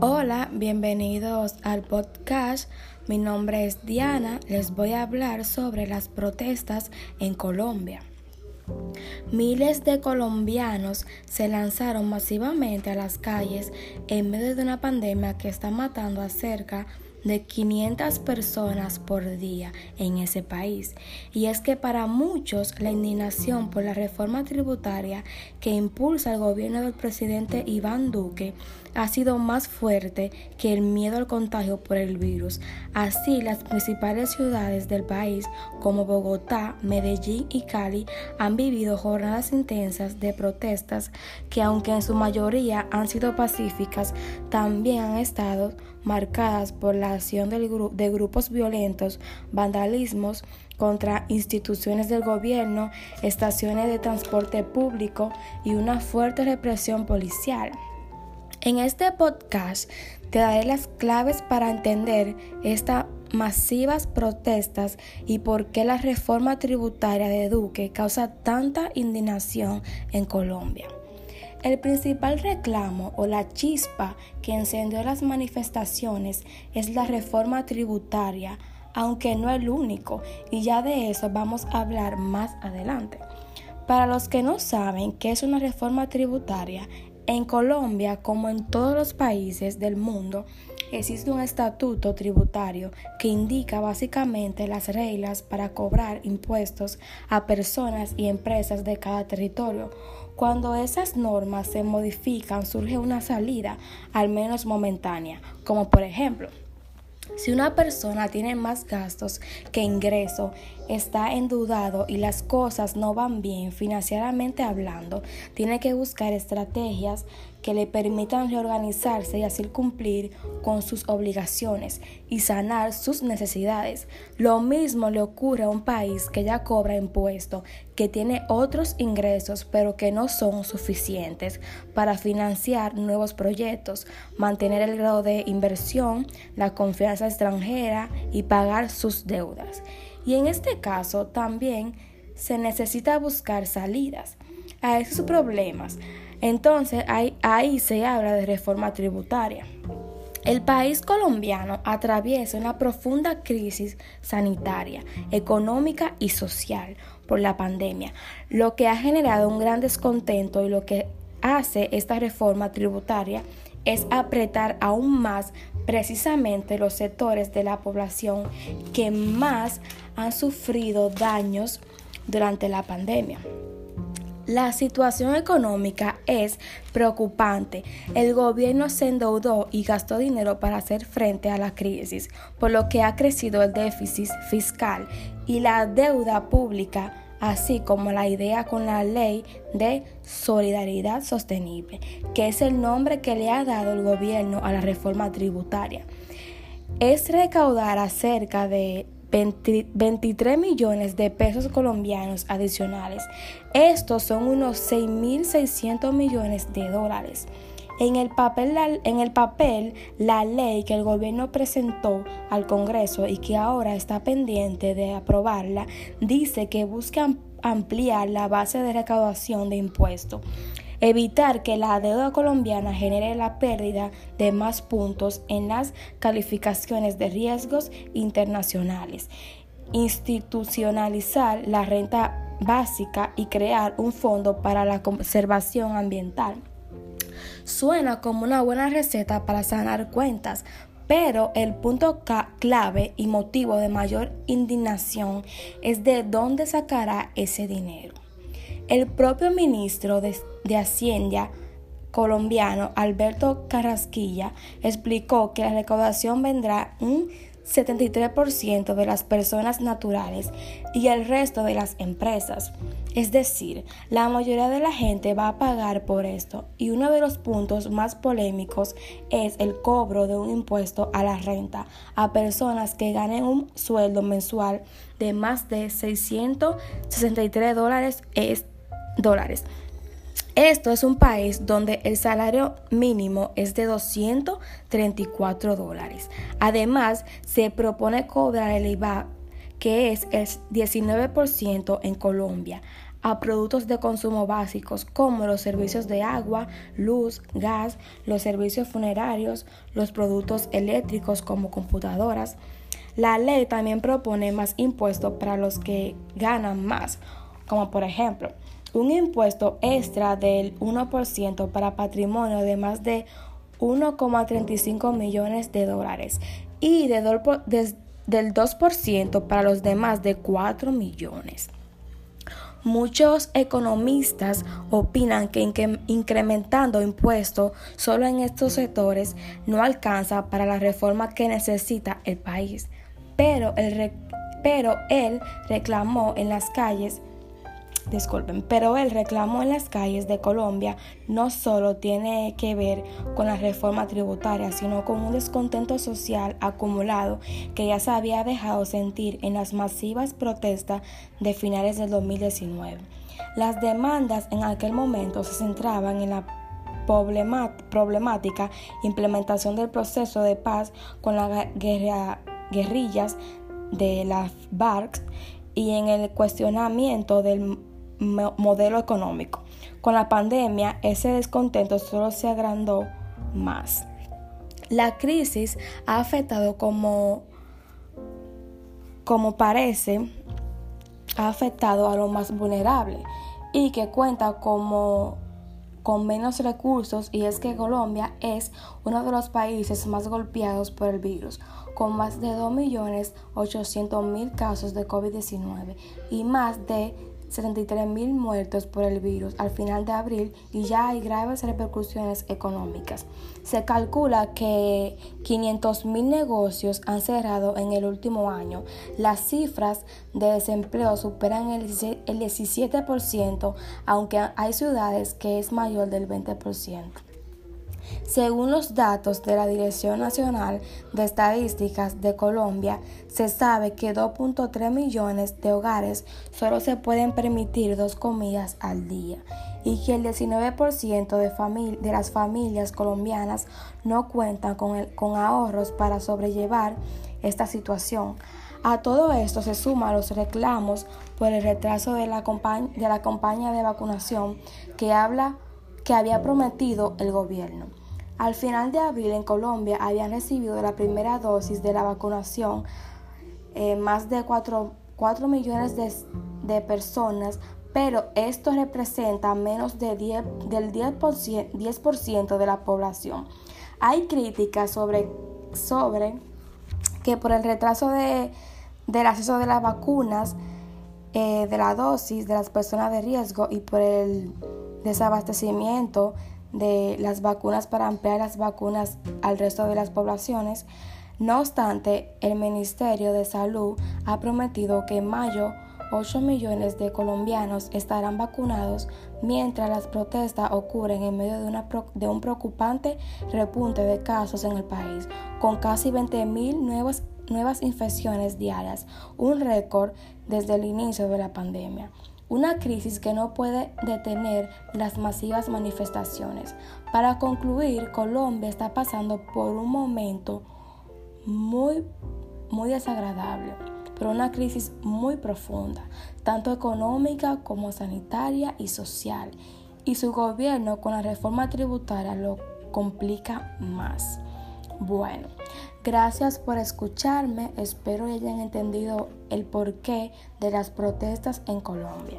Hola, bienvenidos al podcast. Mi nombre es Diana. Les voy a hablar sobre las protestas en Colombia. Miles de colombianos se lanzaron masivamente a las calles en medio de una pandemia que está matando a cerca de de 500 personas por día en ese país. Y es que para muchos la indignación por la reforma tributaria que impulsa el gobierno del presidente Iván Duque ha sido más fuerte que el miedo al contagio por el virus. Así, las principales ciudades del país como Bogotá, Medellín y Cali han vivido jornadas intensas de protestas que aunque en su mayoría han sido pacíficas, también han estado marcadas por la acción de grupos violentos, vandalismos contra instituciones del gobierno, estaciones de transporte público y una fuerte represión policial. En este podcast te daré las claves para entender estas masivas protestas y por qué la reforma tributaria de Duque causa tanta indignación en Colombia. El principal reclamo o la chispa que encendió las manifestaciones es la reforma tributaria, aunque no el único, y ya de eso vamos a hablar más adelante. Para los que no saben qué es una reforma tributaria, en Colombia, como en todos los países del mundo, existe un estatuto tributario que indica básicamente las reglas para cobrar impuestos a personas y empresas de cada territorio. Cuando esas normas se modifican surge una salida, al menos momentánea, como por ejemplo, si una persona tiene más gastos que ingreso, está endeudado y las cosas no van bien financieramente hablando, tiene que buscar estrategias que le permitan reorganizarse y así cumplir con sus obligaciones y sanar sus necesidades. Lo mismo le ocurre a un país que ya cobra impuestos, que tiene otros ingresos pero que no son suficientes para financiar nuevos proyectos, mantener el grado de inversión, la confianza extranjera y pagar sus deudas. Y en este caso también se necesita buscar salidas a esos problemas. Entonces ahí, ahí se habla de reforma tributaria. El país colombiano atraviesa una profunda crisis sanitaria, económica y social por la pandemia, lo que ha generado un gran descontento y lo que hace esta reforma tributaria es apretar aún más precisamente los sectores de la población que más han sufrido daños durante la pandemia. La situación económica es preocupante. El gobierno se endeudó y gastó dinero para hacer frente a la crisis, por lo que ha crecido el déficit fiscal y la deuda pública así como la idea con la ley de solidaridad sostenible, que es el nombre que le ha dado el gobierno a la reforma tributaria. Es recaudar acerca de 23 millones de pesos colombianos adicionales. Estos son unos 6.600 millones de dólares. En el, papel, la, en el papel, la ley que el gobierno presentó al Congreso y que ahora está pendiente de aprobarla, dice que busca ampliar la base de recaudación de impuestos evitar que la deuda colombiana genere la pérdida de más puntos en las calificaciones de riesgos internacionales, institucionalizar la renta básica y crear un fondo para la conservación ambiental. Suena como una buena receta para sanar cuentas, pero el punto clave y motivo de mayor indignación es de dónde sacará ese dinero. El propio ministro de, Hacienda colombiano Alberto Carrasquilla explicó que la recaudación vendrá un 73% de las personas naturales y el resto de las empresas. Es decir, la mayoría de la gente va a pagar por esto y uno de los puntos más polémicos es el cobro de un impuesto a la renta a personas que ganen un sueldo mensual de más de 663 dólares. Dólares. Esto es un país donde el salario mínimo es de 234 dólares. Además, se propone cobrar el IVA, que es el 19% en Colombia. a productos de consumo básicos como los servicios de agua, luz, gas, los servicios funerarios, los productos eléctricos como computadoras. La ley también propone más impuestos para los que ganan más, como por ejemplo un impuesto extra del 1% para patrimonio de más de 1,35 millones de dólares y de del 2% para los demás de 4 millones. Muchos economistas opinan que incrementando impuestos solo en estos sectores no alcanza para la reforma que necesita el país, pero él, pero él reclamó en las calles disculpen, pero el reclamo en las calles de Colombia no solo tiene que ver con la reforma tributaria, sino con un descontento social acumulado que ya se había dejado sentir en las masivas protestas de finales del 2019. Las demandas en aquel momento se centraban en la problemática implementación del proceso de paz con las guerrillas de las BARC y en el cuestionamiento del modelo económico. Con la pandemia, ese descontento solo se agrandó más. La crisis ha afectado como, como parece, ha afectado a lo más vulnerable y que cuenta como con menos recursos y es que Colombia es uno de los países más golpeados por el virus, con más de 2.800.000 casos de COVID-19 y más de 73 mil muertos por el virus al final de abril y ya hay graves repercusiones económicas. Se calcula que 500 mil negocios han cerrado en el último año. Las cifras de desempleo superan el 17%, aunque hay ciudades que es mayor del 20%. Según los datos de la Dirección Nacional de Estadísticas de Colombia, se sabe que 2.3 millones de hogares solo se pueden permitir dos comidas al día y que el 19% de, de, las familias colombianas no cuentan con, ahorros para sobrellevar esta situación. A todo esto se suman los reclamos por el retraso de la, de la campaña de vacunación que habla que había prometido el gobierno. Al final de abril en Colombia habían recibido la primera dosis de la vacunación eh, más de 4, millones de, personas, pero esto representa menos de 10, del 10%, 10 de la población. Hay críticas sobre, sobre que por el retraso de, del acceso de las vacunas, eh, de la dosis de las personas de riesgo y por el desabastecimiento de las vacunas para ampliar las vacunas al resto de las poblaciones. No obstante, el Ministerio de Salud ha prometido que en mayo 8 millones de colombianos estarán vacunados mientras las protestas ocurren en medio de, una, de un preocupante repunte de casos en el país, con casi 20.000 nuevas, nuevas infecciones diarias, un récord desde el inicio de la pandemia. Una crisis que no puede detener las masivas manifestaciones. Para concluir, Colombia está pasando por un momento muy, muy desagradable, pero una crisis muy profunda, tanto económica como sanitaria y social. Y su gobierno con la reforma tributaria lo complica más. Bueno, gracias por escucharme. Espero hayan entendido el porqué de las protestas en Colombia.